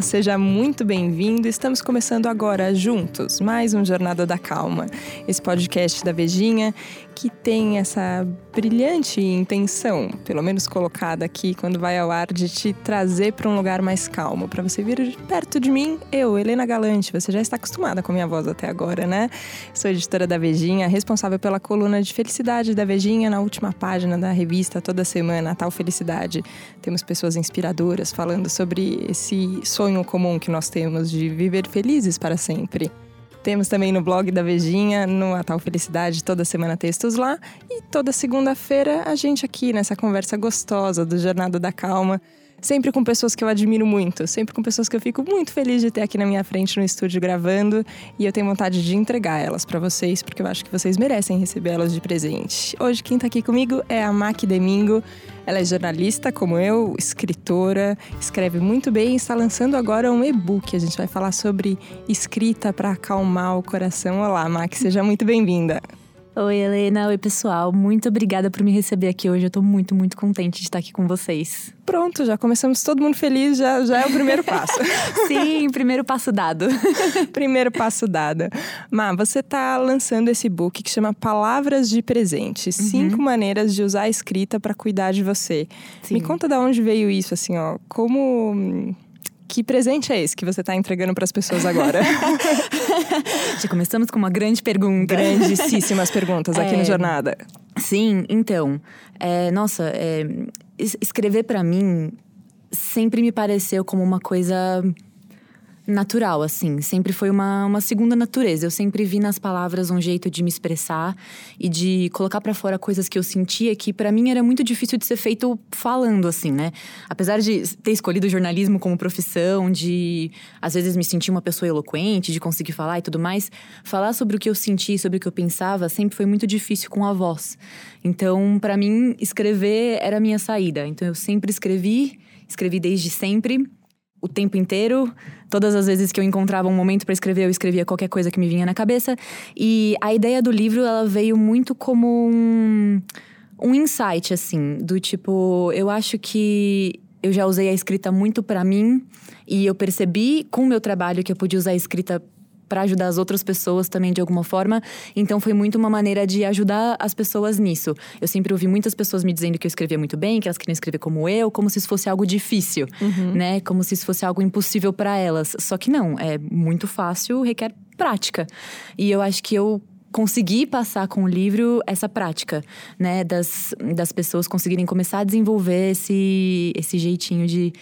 Seja muito bem-vindo. Estamos começando agora juntos mais um Jornada da Calma, esse podcast da Vejinha que tem essa brilhante intenção, pelo menos colocada aqui quando vai ao ar, de te trazer para um lugar mais calmo, para você vir perto de mim, eu, Helena Galante. Você já está acostumada com a minha voz até agora, né? Sou editora da Vejinha, responsável pela coluna de felicidade da Vejinha na última página da revista toda semana, a Tal Felicidade. Temos pessoas inspiradoras falando sobre esse sonho comum que nós temos de viver felizes para sempre. Temos também no blog da Vejinha, no Tal Felicidade, toda semana textos lá. E toda segunda-feira a gente aqui nessa conversa gostosa do Jornada da Calma sempre com pessoas que eu admiro muito, sempre com pessoas que eu fico muito feliz de ter aqui na minha frente no estúdio gravando e eu tenho vontade de entregar elas para vocês, porque eu acho que vocês merecem receber elas de presente. Hoje quem está aqui comigo é a Mac Domingo. Ela é jornalista como eu, escritora, escreve muito bem e está lançando agora um e-book. A gente vai falar sobre escrita para acalmar o coração. Olá, Mac, seja muito bem-vinda. Oi, Helena. Oi, pessoal. Muito obrigada por me receber aqui hoje. Eu tô muito, muito contente de estar aqui com vocês. Pronto, já começamos todo mundo feliz, já, já é o primeiro passo. Sim, primeiro passo dado. primeiro passo dado. Má, você tá lançando esse book que chama Palavras de Presente. Uhum. Cinco maneiras de usar a escrita para cuidar de você. Sim. Me conta de onde veio isso, assim, ó. Como que presente é esse que você está entregando para as pessoas agora? Já começamos com uma grande pergunta. Grandíssimas perguntas aqui é, no Jornada. Sim, então. É, nossa, é, escrever para mim sempre me pareceu como uma coisa natural, assim. Sempre foi uma, uma segunda natureza. Eu sempre vi nas palavras um jeito de me expressar e de colocar para fora coisas que eu sentia que para mim era muito difícil de ser feito falando, assim, né? Apesar de ter escolhido jornalismo como profissão, de às vezes me sentir uma pessoa eloquente, de conseguir falar e tudo mais, falar sobre o que eu senti, sobre o que eu pensava, sempre foi muito difícil com a voz. Então, para mim, escrever era a minha saída. Então, eu sempre escrevi, escrevi desde sempre o tempo inteiro. Todas as vezes que eu encontrava um momento para escrever, eu escrevia qualquer coisa que me vinha na cabeça. E a ideia do livro, ela veio muito como um, um insight, assim, do tipo, eu acho que eu já usei a escrita muito para mim e eu percebi com o meu trabalho que eu podia usar a escrita para ajudar as outras pessoas também de alguma forma. Então foi muito uma maneira de ajudar as pessoas nisso. Eu sempre ouvi muitas pessoas me dizendo que eu escrevia muito bem, que elas queriam escrever como eu, como se isso fosse algo difícil, uhum. né? Como se isso fosse algo impossível para elas. Só que não, é muito fácil, requer prática. E eu acho que eu consegui passar com o livro essa prática, né, das, das pessoas conseguirem começar a desenvolver esse, esse jeitinho de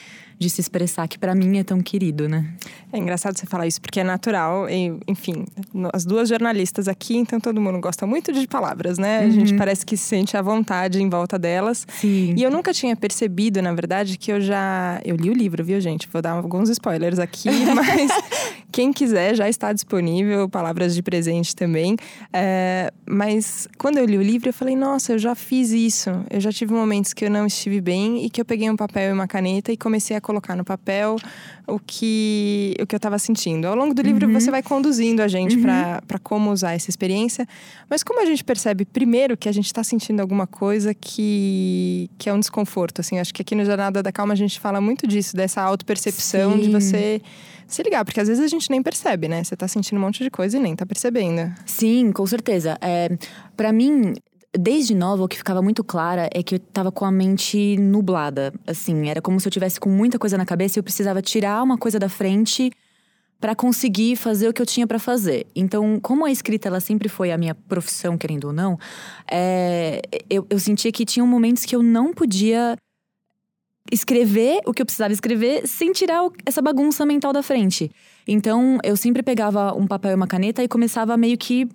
de se expressar, que para mim é tão querido, né? É engraçado você falar isso, porque é natural, e, enfim, as duas jornalistas aqui, então todo mundo gosta muito de palavras, né? Uhum. A gente parece que se sente à vontade em volta delas. Sim. E eu nunca tinha percebido, na verdade, que eu já. Eu li o livro, viu, gente? Vou dar alguns spoilers aqui, mas quem quiser já está disponível, palavras de presente também. É, mas quando eu li o livro, eu falei, nossa, eu já fiz isso. Eu já tive momentos que eu não estive bem e que eu peguei um papel e uma caneta e comecei a colocar no papel o que, o que eu estava sentindo. Ao longo do livro, uhum. você vai conduzindo a gente uhum. para como usar essa experiência. Mas como a gente percebe, primeiro, que a gente está sentindo alguma coisa que, que é um desconforto. Assim, acho que aqui no Jornada da Calma a gente fala muito disso, dessa auto-percepção de você se ligar, porque às vezes a gente nem percebe, né? Você tá sentindo um monte de coisa e nem tá percebendo. Sim, com certeza. É, para mim, desde nova, o que ficava muito clara é que eu tava com a mente nublada. Assim, era como se eu tivesse com muita coisa na cabeça e eu precisava tirar uma coisa da frente para conseguir fazer o que eu tinha para fazer. Então, como a escrita ela sempre foi a minha profissão, querendo ou não, é, eu, eu sentia que tinham momentos que eu não podia escrever o que eu precisava escrever sem tirar essa bagunça mental da frente. Então, eu sempre pegava um papel e uma caneta e começava a meio que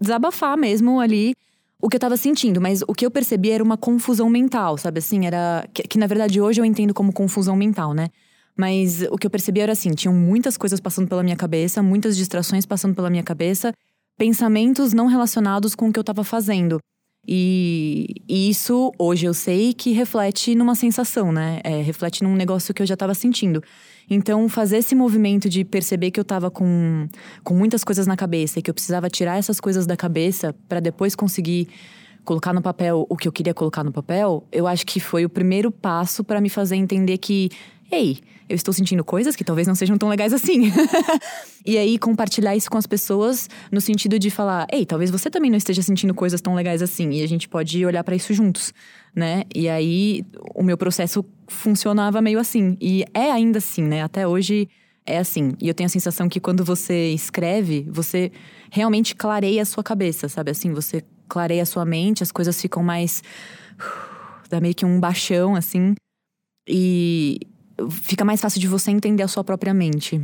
desabafar mesmo ali o que eu tava sentindo, mas o que eu percebi era uma confusão mental, sabe assim? Era. Que, que, na verdade hoje eu entendo como confusão mental, né? Mas o que eu percebi era assim: tinham muitas coisas passando pela minha cabeça, muitas distrações passando pela minha cabeça, pensamentos não relacionados com o que eu tava fazendo. E, isso hoje eu sei que reflete numa sensação, né? É, reflete num negócio que eu já estava sentindo. Então, fazer esse movimento de perceber que eu estava com, com muitas coisas na cabeça e que eu precisava tirar essas coisas da cabeça para depois conseguir colocar no papel o que eu queria colocar no papel, eu acho que foi o primeiro passo para me fazer entender que ei, eu estou sentindo coisas que talvez não sejam tão legais assim. e aí compartilhar isso com as pessoas no sentido de falar, ei, talvez você também não esteja sentindo coisas tão legais assim. E a gente pode olhar para isso juntos, né? E aí o meu processo funcionava meio assim. E é ainda assim, né? Até hoje é assim. E eu tenho a sensação que quando você escreve, você realmente clareia a sua cabeça, sabe? Assim, você clareia a sua mente, as coisas ficam mais. dá meio que um baixão, assim. E fica mais fácil de você entender a sua própria mente.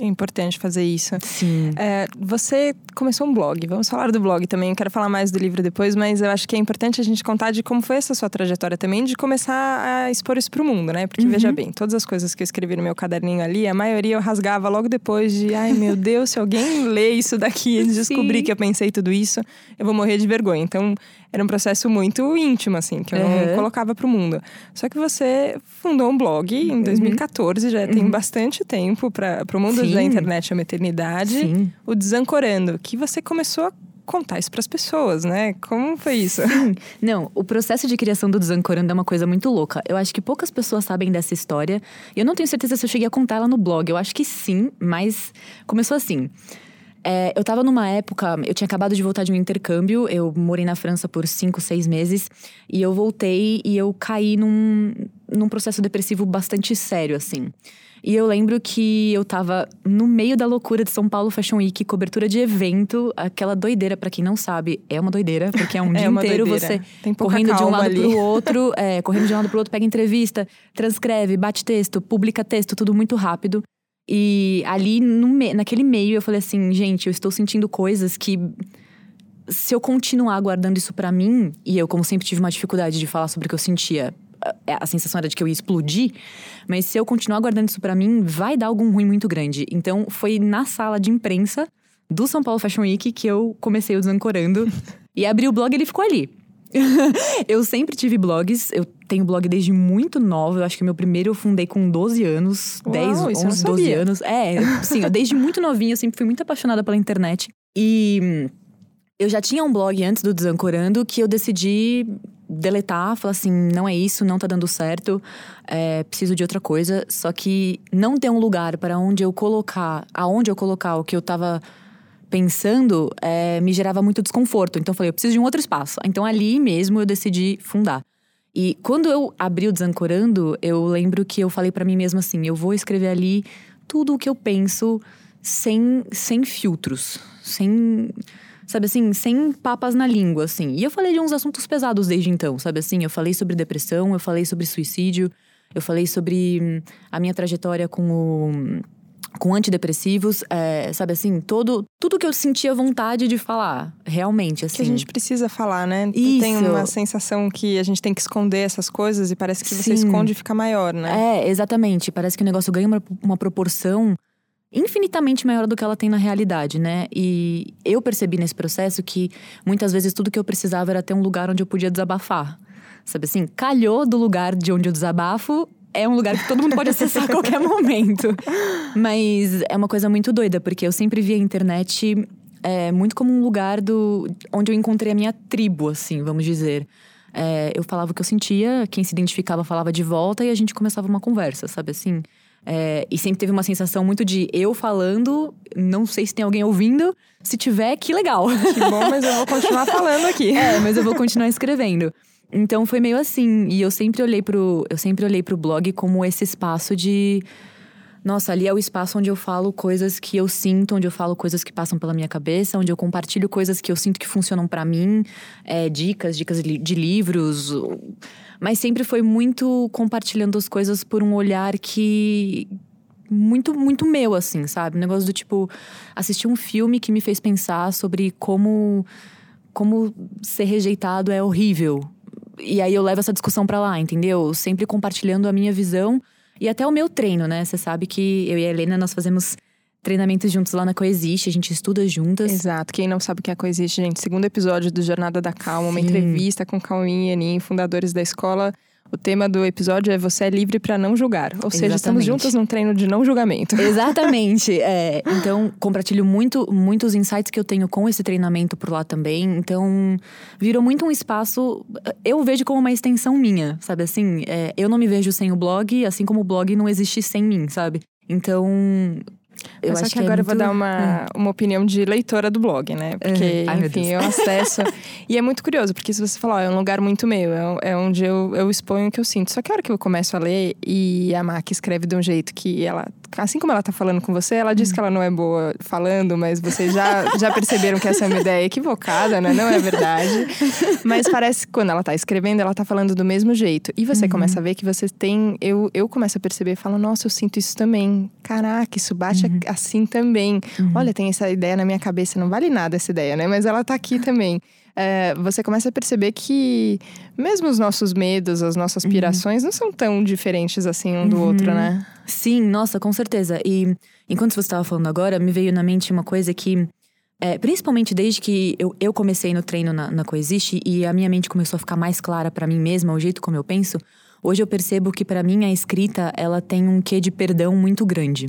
É importante fazer isso. Sim. É, você começou um blog, vamos falar do blog também. Eu quero falar mais do livro depois, mas eu acho que é importante a gente contar de como foi essa sua trajetória também, de começar a expor isso pro mundo, né? Porque Uhum. veja bem, todas as coisas que eu escrevi no meu caderninho ali, a maioria eu rasgava logo depois de, ai meu Deus, se alguém lê isso daqui e descobrir Sim. que eu pensei tudo isso, eu vou morrer de vergonha. Então, era um processo muito íntimo, assim, que eu não Uhum. colocava pro mundo. Só que você fundou um blog em 2014, já tem bastante tempo para o mundo Uhum. Sim. da internet, é uma eternidade. Sim. O Desancorando, que você começou a contar isso para as pessoas, né? Como foi isso? Não, o processo de criação do Desancorando é uma coisa muito louca. Eu acho que poucas pessoas sabem dessa história. E eu não tenho certeza se eu cheguei a contar ela no blog. Eu acho que sim, mas começou assim. É, eu tava numa época, eu tinha acabado de voltar de um intercâmbio, eu morei na França por cinco, seis meses, e eu voltei e eu caí num, num processo depressivo bastante sério, assim. E eu lembro que eu tava no meio da loucura de São Paulo Fashion Week, cobertura de evento, aquela doideira, pra quem não sabe, é uma doideira, porque é um É dia inteiro doideira. você correndo de um lado ali. pro outro, é, correndo de um lado pro outro, pega entrevista, transcreve, bate texto, publica texto, tudo muito rápido. E ali, no me- naquele meio, eu falei assim, gente, eu estou sentindo coisas que. Se eu continuar guardando isso pra mim, e eu, como sempre, tive uma dificuldade de falar sobre o que eu sentia, a, a sensação era de que eu ia explodir, mas se eu continuar guardando isso pra mim, vai dar algum ruim muito grande. Então, foi na sala de imprensa do São Paulo Fashion Week que eu comecei o Desancorando. e abri o blog e ele ficou ali. eu sempre tive blogs, eu tenho blog desde muito nova. Eu acho que meu primeiro eu fundei com 12 anos, Uau, 10, isso eu não 11, 12 sabia. anos. É, sim, eu desde muito novinha eu sempre fui muito apaixonada pela internet. E eu já tinha um blog antes do Desancorando que eu decidi deletar, falar assim, não é isso, não tá dando certo, é, preciso de outra coisa. Só que não ter um lugar para onde eu colocar, aonde eu colocar o que eu tava pensando, é, me gerava muito desconforto. Então eu falei, eu preciso de um outro espaço. Então ali mesmo eu decidi fundar. E quando eu abri o Desancorando, eu lembro que eu falei pra mim mesma assim: eu vou escrever ali tudo o que eu penso sem, sem filtros, sem. Sabe assim, sem papas na língua, assim. E eu falei de uns assuntos pesados desde então, sabe assim? Eu falei sobre depressão, eu falei sobre suicídio, eu falei sobre hum, a minha trajetória com o com antidepressivos, é, sabe assim, todo, tudo que eu sentia vontade de falar, realmente, assim. Que a gente precisa falar, né? Isso. Tem uma sensação que a gente tem que esconder essas coisas e parece que você Sim. esconde e fica maior, né? É, exatamente. Parece que o negócio ganha uma, uma proporção infinitamente maior do que ela tem na realidade, né? E eu percebi nesse processo que muitas vezes tudo que eu precisava era ter um lugar onde eu podia desabafar. Sabe assim, calhou do lugar de onde eu desabafo. É um lugar que todo mundo pode acessar a qualquer momento. Mas é uma coisa muito doida, porque eu sempre vi a internet é, muito como um lugar do, onde eu encontrei a minha tribo, assim, vamos dizer. É, eu falava o que eu sentia, quem se identificava falava de volta e a gente começava uma conversa, sabe assim? É, e sempre teve uma sensação muito de eu falando, não sei se tem alguém ouvindo, se tiver, que legal. Que bom, mas eu vou continuar falando aqui. É, mas eu vou continuar escrevendo. Então foi meio assim, e eu sempre olhei pro, eu sempre olhei pro blog como esse espaço de nossa, ali é o espaço onde eu falo coisas que eu sinto, onde eu falo coisas que passam pela minha cabeça, onde eu compartilho coisas que eu sinto que funcionam pra mim, é, dicas, dicas de livros. Mas sempre foi muito compartilhando as coisas por um olhar que. Muito, muito meu, assim, sabe? Um negócio do tipo. Assistir um filme que me fez pensar sobre como. Como ser rejeitado é horrível. E aí eu levo essa discussão pra lá, entendeu? Sempre compartilhando a minha visão e até o meu treino, né? Você sabe que eu e a Helena, nós fazemos treinamentos juntos lá na Coexiste, a gente estuda juntas. Exato. Quem não sabe o que é a Coexiste, gente, segundo episódio do Jornada da Calma, uma Sim. entrevista com Cauim e Anin, fundadores da escola O tema do episódio é Você é livre para não julgar. Ou seja, Exatamente. estamos juntas num treino de não julgamento. Exatamente. é. Então, compartilho muito, muitos insights que eu tenho com esse treinamento por lá também. Então, virou muito um espaço. Eu vejo como uma extensão minha, sabe assim? É, eu não me vejo sem o blog, assim como o blog não existe sem mim, sabe? Então. Eu Mas acho que é agora eu vou muito- dar uma, uma opinião de leitora do blog, né? Porque, Ai, meu enfim, eu acesso. e é muito curioso, porque se você falar, ó, é um lugar muito meu, é, é onde eu, eu exponho o que eu sinto. Só que a hora que eu começo a ler e a Mac escreve de um jeito que ela. Assim como ela tá falando com você, ela Hum. diz que ela não é boa falando, mas vocês já, já perceberam que essa é uma ideia equivocada, né? Não é verdade. Mas parece que quando ela tá escrevendo, ela tá falando do mesmo jeito. E Uhum. você começa a ver que você tem. Eu, eu começo a perceber e falo, nossa, eu sinto isso também. Caraca, isso bate Uhum. assim também. Olha, tem essa ideia na minha cabeça, não vale nada essa ideia, né? Mas ela tá aqui também. É, você começa a perceber que mesmo os nossos medos, as nossas Uhum. pirações não são tão diferentes assim um do outro, né? Sim, nossa, com certeza. E enquanto você estava falando agora, me veio na mente uma coisa que, é, principalmente desde que eu, eu comecei no treino na, na Coexiste e a minha mente começou a ficar mais clara para mim mesma, o jeito como eu penso, hoje eu percebo que para mim a escrita ela tem um quê de perdão muito grande.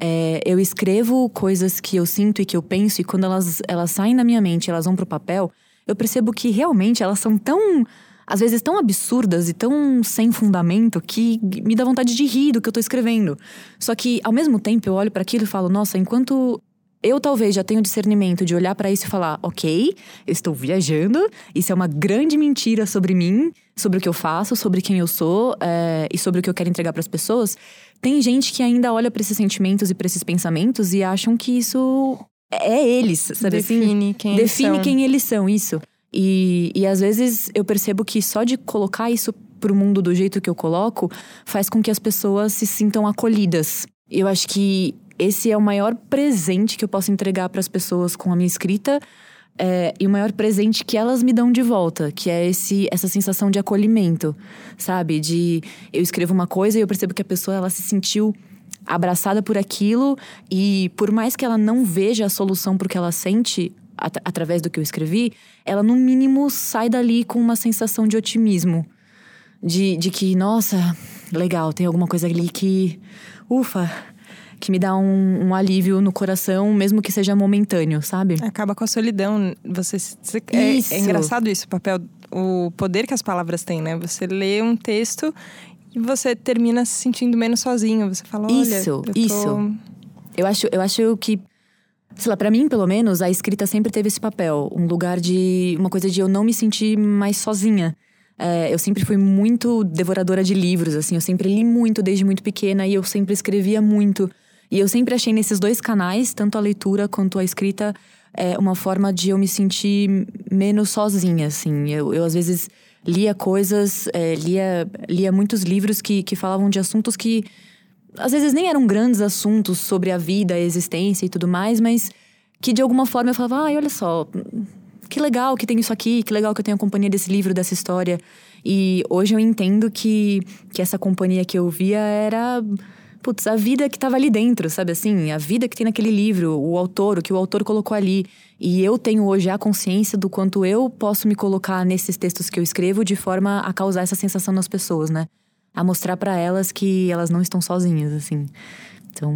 É, eu escrevo coisas que eu sinto e que eu penso, e quando elas, elas saem da minha mente, elas vão pro papel, eu percebo que realmente elas são tão às vezes tão absurdas e tão sem fundamento que me dá vontade de rir do que eu tô escrevendo. Só que, ao mesmo tempo, eu olho para aquilo e falo, nossa, enquanto eu talvez já tenho discernimento de olhar para isso e falar, ok, eu estou viajando, isso é uma grande mentira sobre mim, sobre o que eu faço, sobre quem eu sou é, e sobre o que eu quero entregar para as pessoas. Tem gente que ainda olha para esses sentimentos e para esses pensamentos e acham que isso é eles, sabe assim? Define quem eles Define são. quem eles são, isso. E, e às vezes eu percebo que só de colocar isso pro mundo do jeito que eu coloco faz com que as pessoas se sintam acolhidas. Eu acho que esse é o maior presente que eu posso entregar para as pessoas com a minha escrita. é, e o maior presente que elas me dão de volta, que é esse, essa sensação de acolhimento, sabe? De eu escrevo uma coisa e eu percebo que a pessoa ela se sentiu abraçada por aquilo e por mais que ela não veja a solução pro que ela sente at- através do que eu escrevi, ela no mínimo sai dali com uma sensação de otimismo. De, de que, nossa, legal, tem alguma coisa ali que. Ufa! Que me dá um, um alívio no coração, mesmo que seja momentâneo, sabe? Acaba com a solidão. Você, você- é, é engraçado isso, o papel, o poder que as palavras têm, né? Você lê um texto e você termina se sentindo menos sozinho. Você fala, olha, Isso, eu tô... isso. Eu acho, eu acho que, sei lá, pra mim, pelo menos, a escrita sempre teve esse papel. Um lugar de. Uma coisa de eu não me sentir mais sozinha. É, eu sempre fui muito devoradora de livros, assim. Eu sempre li muito desde muito pequena e eu sempre escrevia muito. E eu sempre achei nesses dois canais, tanto a leitura quanto a escrita, é, uma forma de eu me sentir menos sozinha, assim. Eu, eu às vezes lia coisas, é, lia, lia muitos livros que, que falavam de assuntos que às vezes nem eram grandes assuntos sobre a vida, a existência e tudo mais, mas que de alguma forma eu falava, ai, olha só, que legal que tem isso aqui, que legal que eu tenho a companhia desse livro, dessa história. E hoje eu entendo que, que essa companhia que eu via era. Putz, a vida que estava ali dentro, sabe assim? A vida que tem naquele livro, o autor, o que o autor colocou ali. E eu tenho hoje a consciência do quanto eu posso me colocar nesses textos que eu escrevo de forma a causar essa sensação nas pessoas, né? A mostrar para elas que elas não estão sozinhas, assim. Então,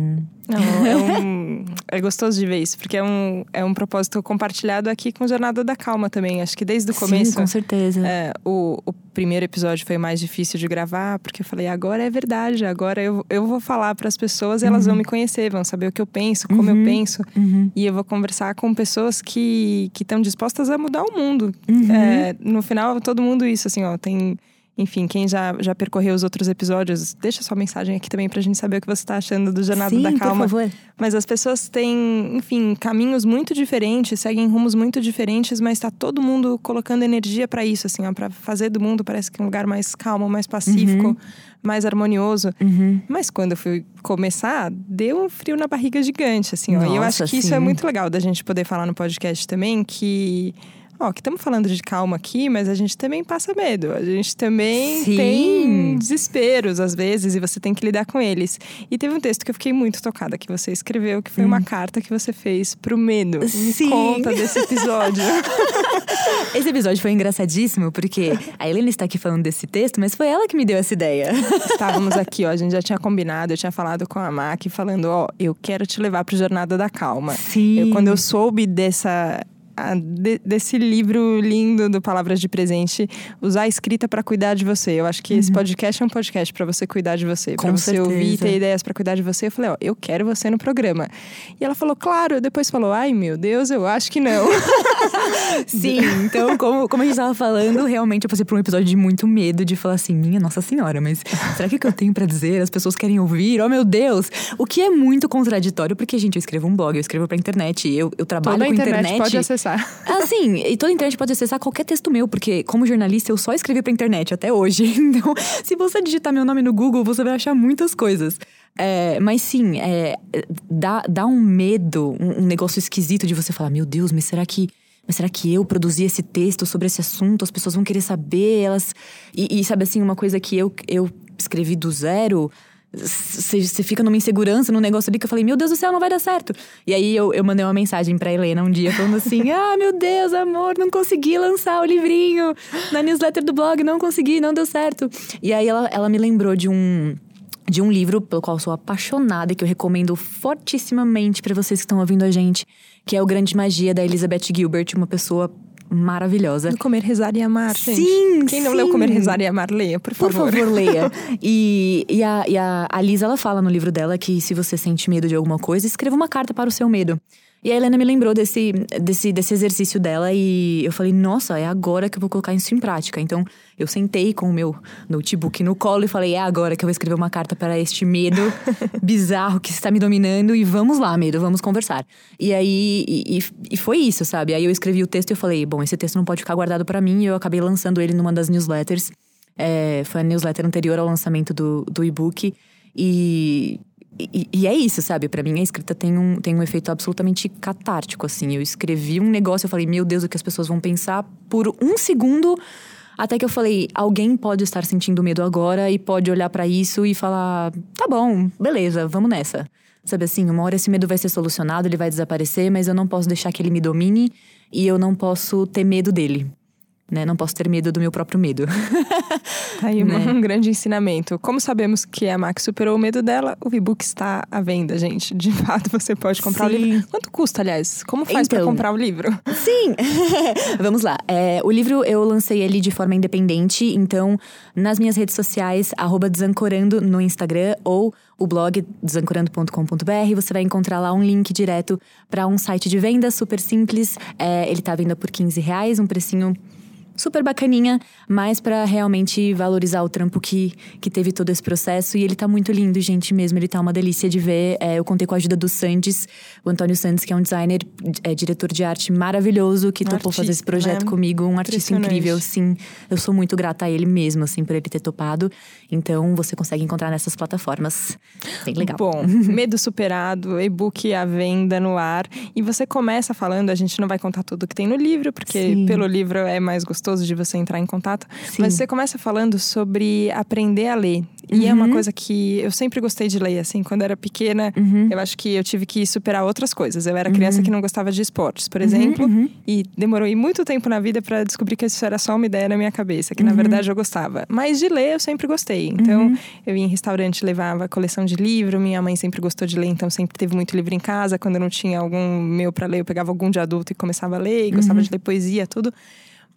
Não, é, um- é gostoso de ver isso, porque é um, é um propósito compartilhado aqui com Jornada da Calma também. Acho que desde o começo. sim, com certeza. É, o, o primeiro episódio foi mais difícil de gravar, porque eu falei, agora é verdade, agora eu, eu vou falar para as pessoas e elas vão me conhecer, vão saber o que eu penso, como eu penso. Uhum. E eu vou conversar com pessoas que estão dispostas a mudar o mundo. Uhum. É, no final, todo mundo isso, assim, ó, tem. Enfim, quem já, já percorreu os outros episódios, deixa sua mensagem aqui também pra gente saber o que você tá achando do Jornada Sim, da Calma. por favor. Mas as pessoas têm, enfim, caminhos muito diferentes, seguem rumos muito diferentes, mas tá todo mundo colocando energia para isso, assim, ó, para fazer do mundo parece que um lugar mais calmo, mais pacífico, mais harmonioso. Uhum. Mas quando eu fui começar, deu um frio na barriga gigante, assim, ó. e eu acho Nossa, que isso é sim. muito legal da gente poder falar no podcast também, que ó, que estamos falando de calma aqui, mas a gente também passa medo. A gente também Sim. tem desesperos às vezes e você tem que lidar com eles. E teve um texto que eu fiquei muito tocada que você escreveu, que foi uma carta que você fez pro medo. Me Sim. conta desse episódio. Esse episódio foi engraçadíssimo, porque a Helena está aqui falando desse texto, mas foi ela que me deu essa ideia. Estávamos aqui, ó, a gente já tinha combinado, eu tinha falado com a Mac, falando, ó, eu quero te levar pro Jornada da Calma. Sim. Eu, quando eu soube dessa a- de- desse livro lindo do Palavras de Presente, usar a escrita para cuidar de você. Eu acho que esse podcast é um podcast para você cuidar de você, para Uhum. Com você ouvir certeza. ter ideias para cuidar de você. Eu falei, ó, eu quero você no programa. E ela falou, claro. Depois falou, ai meu Deus, eu acho que não. Sim, então, como, como a gente tava falando, realmente eu passei por um episódio de muito medo de falar assim: minha Nossa Senhora, mas será que o que eu tenho pra dizer? As pessoas querem ouvir? Oh, meu Deus! O que é muito contraditório, porque, gente, eu escrevo um blog, eu escrevo pra internet, eu, eu trabalho Toda a com internet, pode acessar. Assim, e toda a internet pode acessar qualquer texto meu, porque como jornalista eu só escrevi pra internet até hoje. Então, se você digitar meu nome no Google, você vai achar muitas coisas. É, mas sim, é, dá, dá um medo, um, um negócio esquisito de você falar, meu Deus, mas será que. Mas será que eu produzi esse texto sobre esse assunto? As pessoas vão querer saber, elas. E, e sabe assim, uma coisa que eu, eu escrevi do zero. Você fica numa insegurança, num negócio ali que eu falei, meu Deus do céu, não vai dar certo. E aí eu, eu mandei uma mensagem pra Helena um dia falando assim: ah, meu Deus, amor, não consegui lançar o livrinho na newsletter do blog, não consegui, não deu certo. E aí ela, ela me lembrou de um. De um livro pelo qual sou apaixonada e que eu recomendo fortissimamente pra vocês que estão ouvindo a gente, que é O Grande Magia, da Elizabeth Gilbert, uma pessoa maravilhosa. Do Comer, Rezar e Amar, gente. Sim, Quem não sim. leu Comer, Rezar e Amar, leia, por Por favor. favor, leia. E, e, a, e a, a Lisa, ela fala no livro dela que se você sente medo de alguma coisa, escreva uma carta para o seu medo. E a Helena me lembrou desse, desse, desse exercício dela e eu falei, nossa, é agora que eu vou colocar isso em prática. Então, eu sentei com o meu notebook no colo e falei, é agora que eu vou escrever uma carta para este medo bizarro que está me dominando e vamos lá, medo, vamos conversar. E aí, e, e- foi isso, sabe? Aí eu escrevi o texto e eu falei, bom, esse texto não pode ficar guardado para mim e eu acabei lançando ele numa das newsletters. É, foi a newsletter anterior ao lançamento do, do e-book. E, e, e é isso, sabe? Pra mim, a escrita tem um, tem um efeito absolutamente catártico, assim. Eu escrevi um negócio, eu falei, meu Deus, o que as pessoas vão pensar por um segundo. Até que eu falei, alguém pode estar sentindo medo agora e pode olhar pra isso e falar, tá bom, beleza, vamos nessa. Sabe assim, uma hora esse medo vai ser solucionado, ele vai desaparecer, mas eu não posso deixar que ele me domine e eu não posso ter medo dele. Né? Não posso ter medo do meu próprio medo. Tá aí Né? um grande ensinamento. Como sabemos que a Max superou o medo dela, o e-book está à venda, gente. De fato, você pode comprar o Sim. livro. Quanto custa, aliás? Como faz para Então. comprar o livro? Sim! Vamos lá. É, o livro eu lancei ele de forma independente, então nas minhas redes sociais, arroba desancorando no Instagram ou o blog desancorando.com.br, você vai encontrar lá um link direto para um site de venda super simples. É, ele tá à venda por 15 reais, um precinho super bacaninha, mas pra realmente valorizar o trampo que, que teve todo esse processo. E ele tá muito lindo, gente, mesmo. Ele tá uma delícia de ver. É, eu contei com a ajuda do Sandes, o Antônio Sandes, que é um designer, é, diretor de arte maravilhoso, que Um topou fazer esse artista, projeto né? comigo. Um artista incrível, sim. Eu sou muito grata a ele mesmo, assim, por ele ter topado. Então, você consegue encontrar nessas plataformas. Bem legal. Bom, medo superado, e-book à venda no ar. E você começa falando, a gente não vai contar tudo que tem no livro, porque Sim. pelo livro é mais gostoso de você entrar em contato. Sim. Mas você começa falando sobre aprender a ler. E é uma Uhum. coisa que eu sempre gostei de ler, assim, quando era pequena, Uhum. eu acho que eu tive que superar outras coisas. Eu era criança que não gostava de esportes, por exemplo, uhum. e demorou muito tempo na vida para descobrir que isso era só uma ideia na minha cabeça, que na Uhum. verdade eu gostava. Mas de ler eu sempre gostei. Então, eu ia em restaurante, levava coleção de livro, minha mãe sempre gostou de ler, então sempre teve muito livro em casa. Quando eu não tinha algum meu para ler, eu pegava algum de adulto e começava a ler, e gostava de ler poesia, tudo.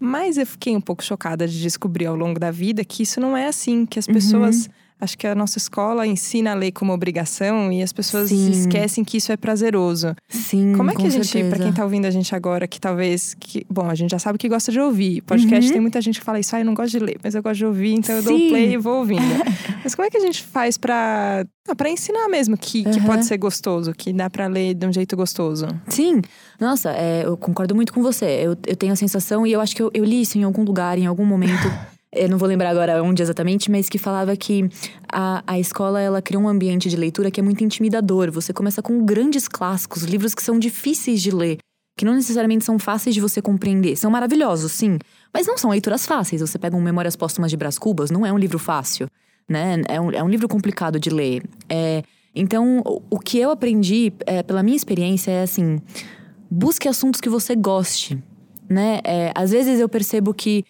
Mas eu fiquei um pouco chocada de descobrir ao longo da vida que isso não é assim, que as pessoas. Acho que a nossa escola ensina a ler como obrigação e as pessoas Sim. esquecem que isso é prazeroso. Sim, Como é que a gente, pra quem tá ouvindo a gente agora, que talvez. Que, bom, a gente já sabe que gosta de ouvir. Podcast Uhum. tem muita gente que fala isso, ah, eu não gosto de ler, mas eu gosto de ouvir, então eu dou play e vou ouvindo. mas como é que a gente faz pra. Ah, pra ensinar mesmo que, que Uhum. pode ser gostoso, que dá pra ler de um jeito gostoso? Sim, nossa, é, eu concordo muito com você. Eu, eu tenho a sensação, e eu acho que eu, eu li isso em algum lugar, em algum momento. Eu não vou lembrar agora onde exatamente, mas que falava que a, a escola ela criou um ambiente de leitura que é muito intimidador. Você começa com grandes clássicos, livros que são difíceis de ler. que não necessariamente são fáceis de você compreender. São maravilhosos, sim, mas não são leituras fáceis. Você pega um Memórias Póstumas de Brás Cubas, não é um livro fácil, né? É um, é um livro complicado de ler. É, então, o, que eu aprendi, é, pela minha experiência, é assim: busque assuntos que você goste, né? É, às vezes eu percebo que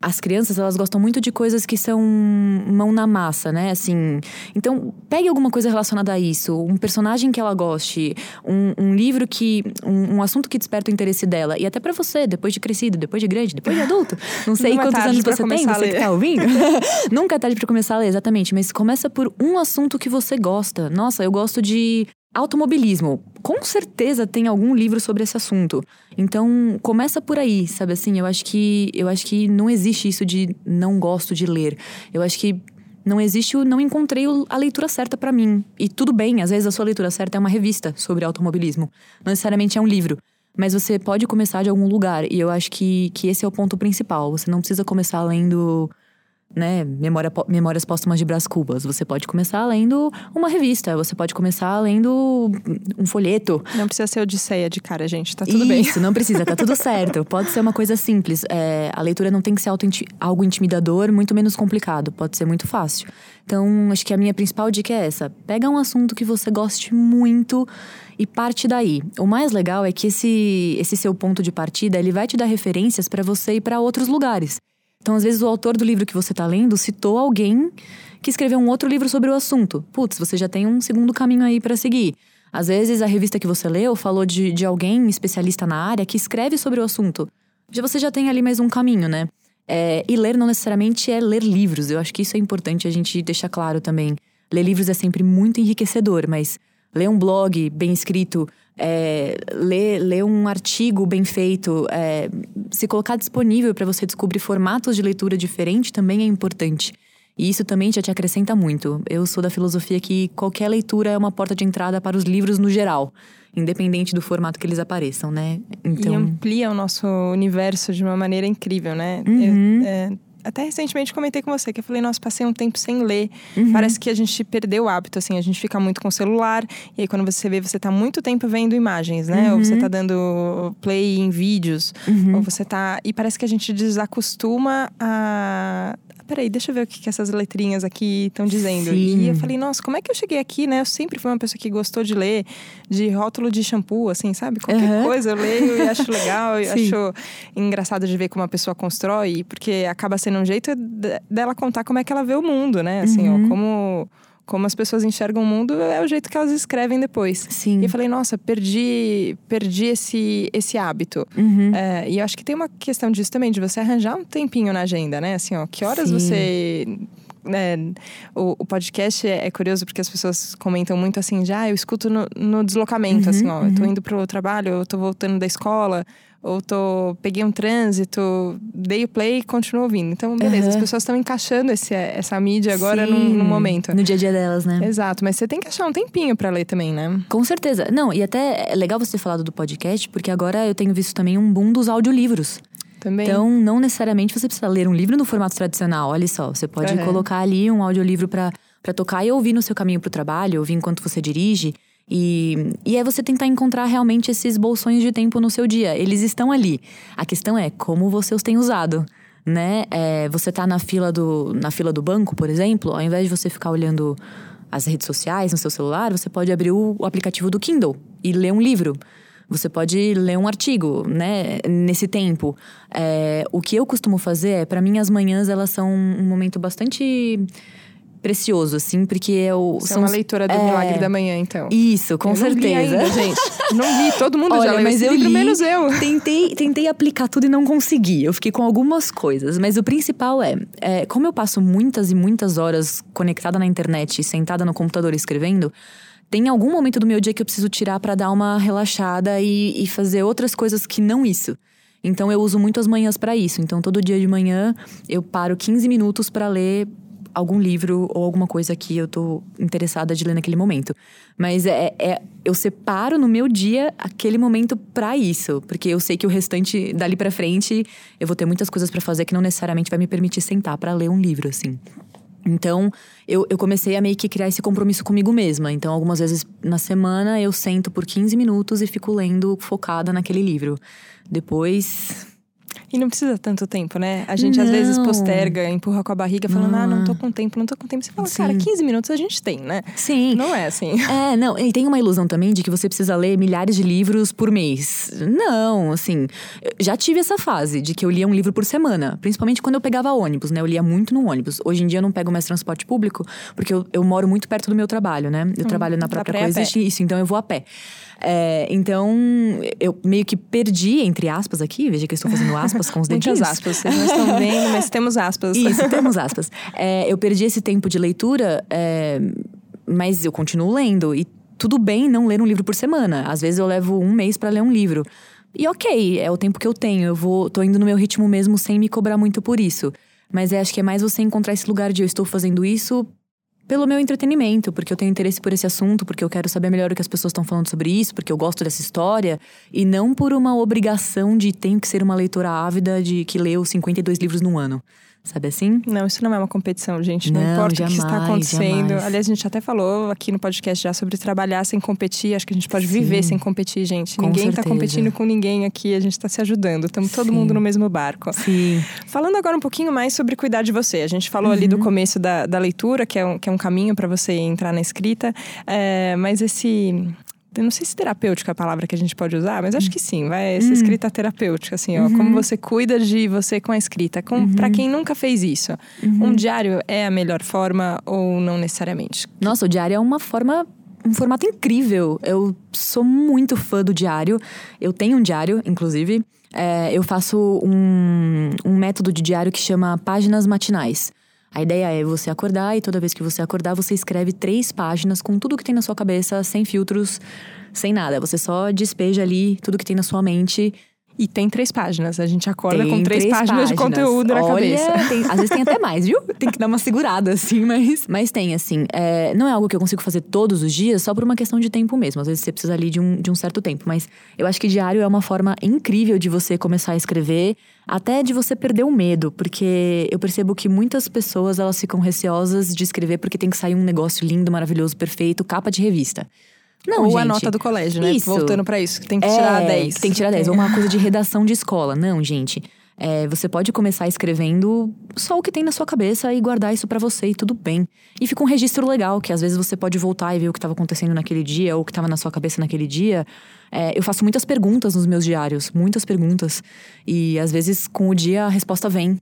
as crianças, elas gostam muito de coisas que são mão na massa, né? Assim, então, pegue alguma coisa relacionada a isso. Um personagem que ela goste, um, um livro que... Um, um, assunto que desperta o interesse dela. E até para você, depois de crescido, depois de grande, depois de adulto. Não sei Não é quantos anos você tem, você que tá ouvindo. Nunca é tarde para começar a ler, exatamente. Mas começa por um assunto que você gosta. Nossa, eu gosto de Automobilismo, com certeza tem algum livro sobre esse assunto. Então, começa por aí, sabe assim? Eu acho que eu acho que não existe isso de não gosto de ler. Eu acho que não existe o não encontrei a leitura certa para mim. E tudo bem, às vezes a sua leitura certa é uma revista sobre automobilismo, não necessariamente é um livro. Mas você pode começar de algum lugar, e eu acho que, que esse é o ponto principal. Você não precisa começar lendo né, Memória, Memórias Póstumas de Brás Cubas. Você pode começar lendo uma revista, você pode começar lendo um folheto. Não precisa ser Odisseia de cara, gente, tá tudo Isso, bem. Isso, não precisa, tá tudo certo. Pode ser uma coisa simples. É, a leitura não tem que ser algo intimidador, muito menos complicado. Pode ser muito fácil. Então, acho que a minha principal dica é essa. Pega um assunto que você goste muito e parte daí. O mais legal é que esse, esse seu ponto de partida, ele vai te dar referências para você ir para outros lugares. Então, às vezes, o autor do livro que você está lendo citou alguém que escreveu um outro livro sobre o assunto. Putz, você já tem um segundo caminho aí para seguir. Às vezes, a revista que você leu falou de, de alguém especialista na área que escreve sobre o assunto. Já você já tem ali mais um caminho, né? É, e ler não necessariamente é ler livros. Eu acho que isso é importante a gente deixar claro também. Ler livros é sempre muito enriquecedor, mas ler um blog bem escrito, é, ler, ler um artigo bem feito, é, se colocar disponível para você descobrir formatos de leitura diferente também é importante. E isso também já te acrescenta muito. Eu sou da filosofia que qualquer leitura é uma porta de entrada para os livros no geral, independente do formato que eles apareçam, né? Então... E amplia o nosso universo de uma maneira incrível, né? Uhum. Eu, é, até recentemente comentei com você que eu falei, nossa, passei um tempo sem ler. Uhum. Parece que a gente perdeu o hábito, assim, a gente fica muito com o celular. E aí, quando você vê, você tá muito tempo vendo imagens, né? Uhum. Ou você tá dando play em vídeos. Uhum. Ou você tá. E parece que a gente desacostuma a peraí, deixa eu ver o que, que essas letrinhas aqui estão dizendo. Sim. E eu falei, nossa, como é que eu cheguei aqui, né? Eu sempre fui uma pessoa que gostou de ler, de rótulo de shampoo, assim, sabe? Qualquer uhum. coisa eu leio e acho legal, e acho engraçado de ver como a pessoa constrói, porque acaba sendo um jeito dela contar como é que ela vê o mundo, né? Assim, uhum. ó, como como as pessoas enxergam o mundo é o jeito que elas escrevem depois. Sim. E eu falei, nossa, perdi, perdi esse, esse hábito. Uhum. É, e eu acho que tem uma questão disso também, de você arranjar um tempinho na agenda, né? Assim, ó, que horas Sim. você né, o, o, podcast é, é, curioso porque as pessoas comentam muito assim, já ah, eu escuto no, no deslocamento, uhum, assim, ó, uhum. eu tô uhum. indo pro trabalho, eu tô voltando da escola, ou tô, peguei um trânsito, dei o play e continuo ouvindo. Então, beleza, uhum. as pessoas estão encaixando esse, essa mídia agora no momento. No dia a dia delas, né? Exato, mas você tem que achar um tempinho para ler também, né? Com certeza. Não, e até é legal você ter falado do podcast, porque agora eu tenho visto também um boom dos audiolivros. Também. Então, não necessariamente você precisa ler um livro no formato tradicional. Olha só, você pode uhum. colocar ali um audiolivro para tocar e ouvir no seu caminho para o trabalho, ouvir enquanto você dirige. E, e é você tentar encontrar realmente esses bolsões de tempo no seu dia. Eles estão ali. A questão é como você os tem usado. Né? É, você tá na fila, do, na fila do banco, por exemplo, ao invés de você ficar olhando as redes sociais no seu celular, você pode abrir o, o aplicativo do Kindle e ler um livro. Você pode ler um artigo, né? Nesse tempo. É, o que eu costumo fazer é, para mim, as manhãs elas são um momento bastante precioso, assim, porque eu. Você é são, é uma leitora do é... Milagre da Manhã, então. Isso, com eu certeza. Não vi ainda, gente. Não vi, todo mundo Olha, já leu mas eu livro, li, menos eu. Tentei, tentei aplicar tudo e não consegui. Eu fiquei com algumas coisas, mas o principal é, é como eu passo muitas e muitas horas conectada na internet, sentada no computador escrevendo. Tem algum momento do meu dia que eu preciso tirar para dar uma relaxada e, e fazer outras coisas que não isso. Então eu uso muito as manhãs para isso. Então todo dia de manhã eu paro 15 minutos para ler algum livro ou alguma coisa que eu tô interessada de ler naquele momento. Mas é, é eu separo no meu dia aquele momento para isso, porque eu sei que o restante dali para frente eu vou ter muitas coisas para fazer que não necessariamente vai me permitir sentar para ler um livro assim. Então, eu, eu comecei a meio que criar esse compromisso comigo mesma. Então, algumas vezes na semana eu sento por 15 minutos e fico lendo focada naquele livro. Depois, e não precisa tanto tempo, né? A gente não. às vezes posterga, empurra com a barriga, falando, não. ah, não tô com tempo, não tô com tempo. Você fala, Sim. cara, 15 minutos a gente tem, né? Sim. Não é assim. É, não. E tem uma ilusão também de que você precisa ler milhares de livros por mês. Não, assim. Já tive essa fase de que eu lia um livro por semana. Principalmente quando eu pegava ônibus, né? Eu lia muito no ônibus. Hoje em dia eu não pego mais transporte público, porque eu, eu moro muito perto do meu trabalho, né? Eu hum, trabalho na própria coisa, isso, então eu vou a pé. É, então, eu meio que perdi, entre aspas aqui, veja que eu estou fazendo aspas com os dedinhos. Muitas aspas, vocês não estão vendo, mas temos aspas. Isso, temos aspas. É, eu perdi esse tempo de leitura, é, mas eu continuo lendo. E tudo bem não ler um livro por semana. Às vezes eu levo um mês para ler um livro. E ok, é o tempo que eu tenho. Eu vou, tô indo no meu ritmo mesmo sem me cobrar muito por isso. Mas é, acho que é mais você encontrar esse lugar de eu estou fazendo isso pelo meu entretenimento, porque eu tenho interesse por esse assunto, porque eu quero saber melhor o que as pessoas estão falando sobre isso, porque eu gosto dessa história, e não por uma obrigação de tenho que ser uma leitora ávida de que leu 52 livros num ano. Sabe assim? Não, isso não é uma competição, gente. Não, não importa jamais, o que está acontecendo. Jamais. Aliás, a gente até falou aqui no podcast já sobre trabalhar sem competir. Acho que a gente pode Sim. viver sem competir, gente. Com ninguém está competindo com ninguém aqui, a gente está se ajudando. Estamos todo mundo no mesmo barco. Sim. Falando agora um pouquinho mais sobre cuidar de você. A gente falou uhum. ali do uhum. começo da, da leitura, que é um, que é um caminho para você entrar na escrita. É, mas esse eu não sei se terapêutica é a palavra que a gente pode usar, mas acho que sim, vai essa hum. escrita terapêutica, assim, ó, uhum. como você cuida de você com a escrita. Com, uhum. Para quem nunca fez isso, uhum. um diário é a melhor forma ou não necessariamente? Nossa, o diário é uma forma um formato incrível. Eu sou muito fã do diário. Eu tenho um diário, inclusive. É, eu faço um, um método de diário que chama Páginas Matinais. A ideia é você acordar e toda vez que você acordar, você escreve três páginas com tudo que tem na sua cabeça, sem filtros, sem nada. Você só despeja ali tudo que tem na sua mente e tem três páginas. A gente acorda tem com três, três páginas, páginas, de conteúdo na Olha, cabeça. Tem, às vezes tem até mais, viu? Tem que dar uma segurada, assim, mas. Mas tem, assim. É, não é algo que eu consigo fazer todos os dias, só por uma questão de tempo mesmo. Às vezes você precisa ali de um, de um certo tempo. Mas eu acho que diário é uma forma incrível de você começar a escrever, até de você perder o medo, porque eu percebo que muitas pessoas elas ficam receosas de escrever porque tem que sair um negócio lindo, maravilhoso, perfeito, capa de revista. Não, Ou gente, a nota do colégio, né? Isso. Voltando para isso, que tem que é, tirar 10. tem que tirar 10. Ou uma coisa de redação de escola. Não, gente. É, você pode começar escrevendo só o que tem na sua cabeça e guardar isso para você e tudo bem. E fica um registro legal, que às vezes você pode voltar e ver o que estava acontecendo naquele dia ou o que estava na sua cabeça naquele dia. É, eu faço muitas perguntas nos meus diários, muitas perguntas. E às vezes com o dia a resposta vem,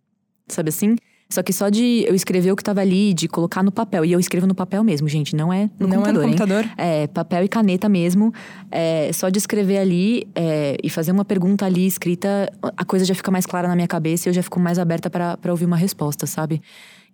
sabe assim? Só que só de eu escrever o que tava ali, de colocar no papel. E eu escrevo no papel mesmo, gente. Não é no não computador. Não é no computador? Hein? É, papel e caneta mesmo. É, só de escrever ali é, e fazer uma pergunta ali escrita, a coisa já fica mais clara na minha cabeça e eu já fico mais aberta para ouvir uma resposta, sabe?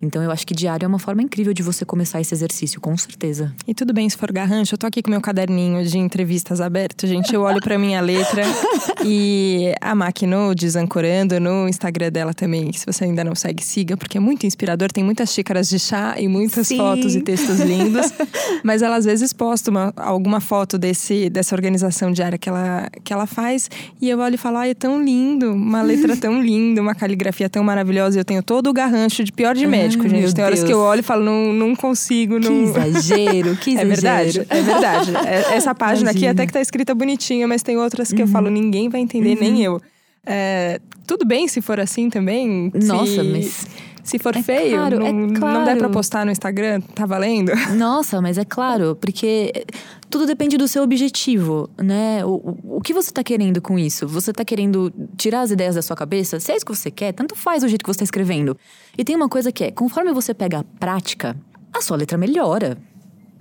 Então eu acho que diário é uma forma incrível de você começar esse exercício, com certeza. E tudo bem se for garrancho, eu tô aqui com meu caderninho de entrevistas aberto, gente. Eu olho para minha letra e a Maquino desancorando no Instagram dela também. Se você ainda não segue, siga, porque é muito inspirador. Tem muitas xícaras de chá e muitas Sim. fotos e textos lindos. Mas ela às vezes posta uma, alguma foto desse, dessa organização diária que ela, que ela faz e eu olho e falo: ai, é tão lindo, uma letra tão linda, uma caligrafia tão maravilhosa. Eu tenho todo o garrancho de pior de médico médico, gente. Tem horas Deus. que eu olho e falo, não, não consigo. Não... Que exagero, que exagero. É verdade, é verdade. É, essa página Imagina. aqui até que tá escrita bonitinha, mas tem outras que uhum. eu falo, ninguém vai entender, uhum. nem eu. É, tudo bem se for assim também? Nossa, se... mas se for é feio, claro, não, é claro. não der pra postar no Instagram, tá valendo? Nossa, mas é claro, porque tudo depende do seu objetivo, né? O, o, que você tá querendo com isso? Você tá querendo tirar as ideias da sua cabeça? Se é isso que você quer, tanto faz o jeito que você tá escrevendo. E tem uma coisa que é, conforme você pega a prática, a sua letra melhora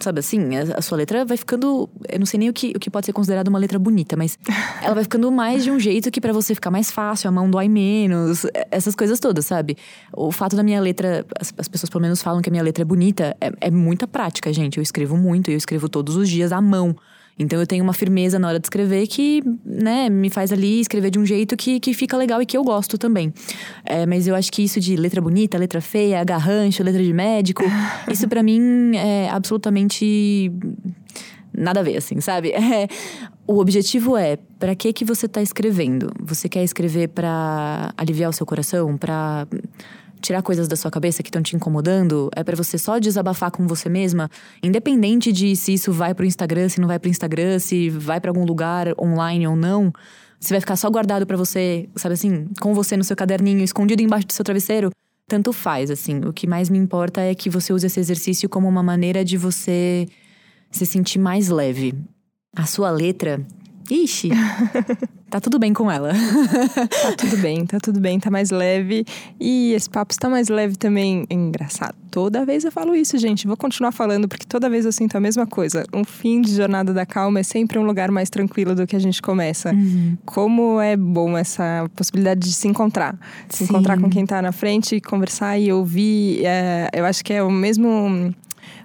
sabe assim? A, a, sua letra vai ficando. Eu não sei nem o que, o que pode ser considerado uma letra bonita, mas ela vai ficando mais de um jeito que para você ficar mais fácil, a mão dói menos, essas coisas todas, sabe? O fato da minha letra. As, as pessoas pelo menos falam que a minha letra é bonita, é, é muita prática, gente. Eu escrevo muito, eu escrevo todos os dias à mão. Então eu tenho uma firmeza na hora de escrever que, né, me faz ali escrever de um jeito que, que fica legal e que eu gosto também. É, mas eu acho que isso de letra bonita, letra feia, garrancho, letra de médico, isso para mim é absolutamente nada a ver, assim, sabe? É, o objetivo é, para que que você tá escrevendo? Você quer escrever para aliviar o seu coração, para tirar coisas da sua cabeça que estão te incomodando, é para você só desabafar com você mesma, independente de se isso vai pro Instagram, se não vai pro Instagram, se vai para algum lugar online ou não, se vai ficar só guardado para você, sabe assim, com você no seu caderninho, escondido embaixo do seu travesseiro, tanto faz, assim. O que mais me importa é que você use esse exercício como uma maneira de você se sentir mais leve. A sua letra, ixi, tá tudo bem com ela. tá tudo bem, tá tudo bem, tá mais leve. E esse papo está mais leve também. É engraçado. Toda vez eu falo isso, gente. Vou continuar falando, porque toda vez eu sinto a mesma coisa. Um fim de Jornada da Calma é sempre um lugar mais tranquilo do que a gente começa. Uhum. Como é bom essa possibilidade de se encontrar. Se Sim. encontrar com quem tá na frente, conversar e ouvir. É, eu acho que é o mesmo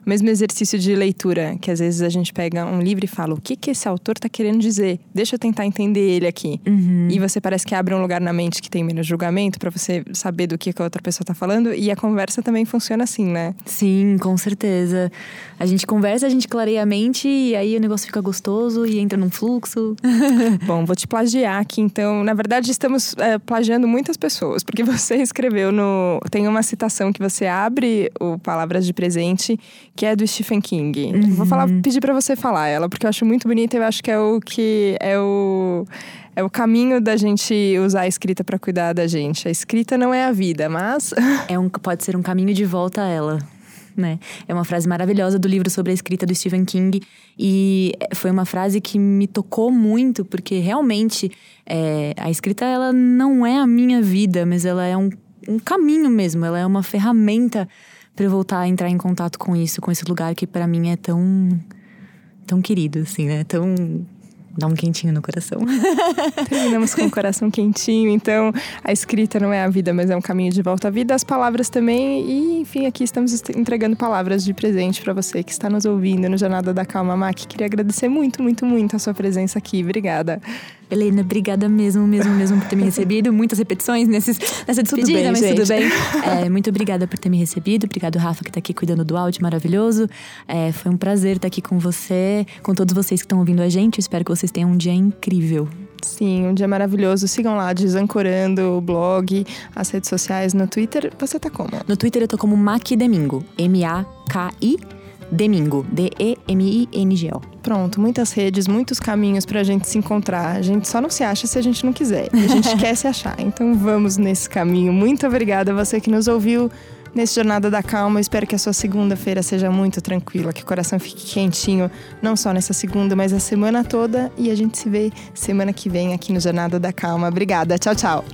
mesmo exercício de leitura, que às vezes a gente pega um livro e fala: o que, que esse autor está querendo dizer? Deixa eu tentar entender ele aqui. Uhum. E você parece que abre um lugar na mente que tem menos julgamento para você saber do que, que a outra pessoa está falando. E a conversa também funciona assim, né? Sim, com certeza. A gente conversa, a gente clareia a mente e aí o negócio fica gostoso e entra num fluxo. Bom, vou te plagiar aqui. Então, na verdade, estamos é, plagiando muitas pessoas, porque você escreveu no. Tem uma citação que você abre o Palavras de Presente que é do Stephen King. Uhum. Vou falar, pedir para você falar ela, porque eu acho muito bonita e eu acho que é o que é o é o caminho da gente usar a escrita para cuidar da gente. A escrita não é a vida, mas é um pode ser um caminho de volta a ela. Né? É uma frase maravilhosa do livro sobre a escrita do Stephen King e foi uma frase que me tocou muito porque realmente é, a escrita ela não é a minha vida, mas ela é um, um caminho mesmo, ela é uma ferramenta para eu voltar a entrar em contato com isso, com esse lugar que para mim é tão tão querido assim, né? Tão dá um quentinho no coração. Terminamos com o coração quentinho. Então, a escrita não é a vida, mas é um caminho de volta à vida. As palavras também. E, enfim, aqui estamos entregando palavras de presente para você que está nos ouvindo no Jornada da Calma, Mac. Queria agradecer muito, muito, muito a sua presença aqui. Obrigada. Helena, obrigada mesmo, mesmo, mesmo por ter me recebido. Muitas repetições nesses, nessa despedida, tudo bem, mas gente. tudo bem. É, muito obrigada por ter me recebido. Obrigado, Rafa, que está aqui cuidando do áudio maravilhoso. É, foi um prazer estar aqui com você, com todos vocês que estão ouvindo a gente. espero que vocês tenham um dia incrível. Sim, um dia maravilhoso. Sigam lá, Desancorando, o blog, as redes sociais. No Twitter, você tá como? No Twitter eu tô como Maqui Domingo. M-A-K-I Demingo, D-E-M-I-N-G-O. Pronto, muitas redes, muitos caminhos pra gente se encontrar. A gente só não se acha se a gente não quiser. A gente quer se achar. Então vamos nesse caminho. Muito obrigada a você que nos ouviu nesse Jornada da Calma. espero que a sua segunda-feira seja muito tranquila, que o coração fique quentinho, não só nessa segunda, mas a semana toda. E a gente se vê semana que vem aqui no Jornada da Calma. Obrigada. Tchau, tchau.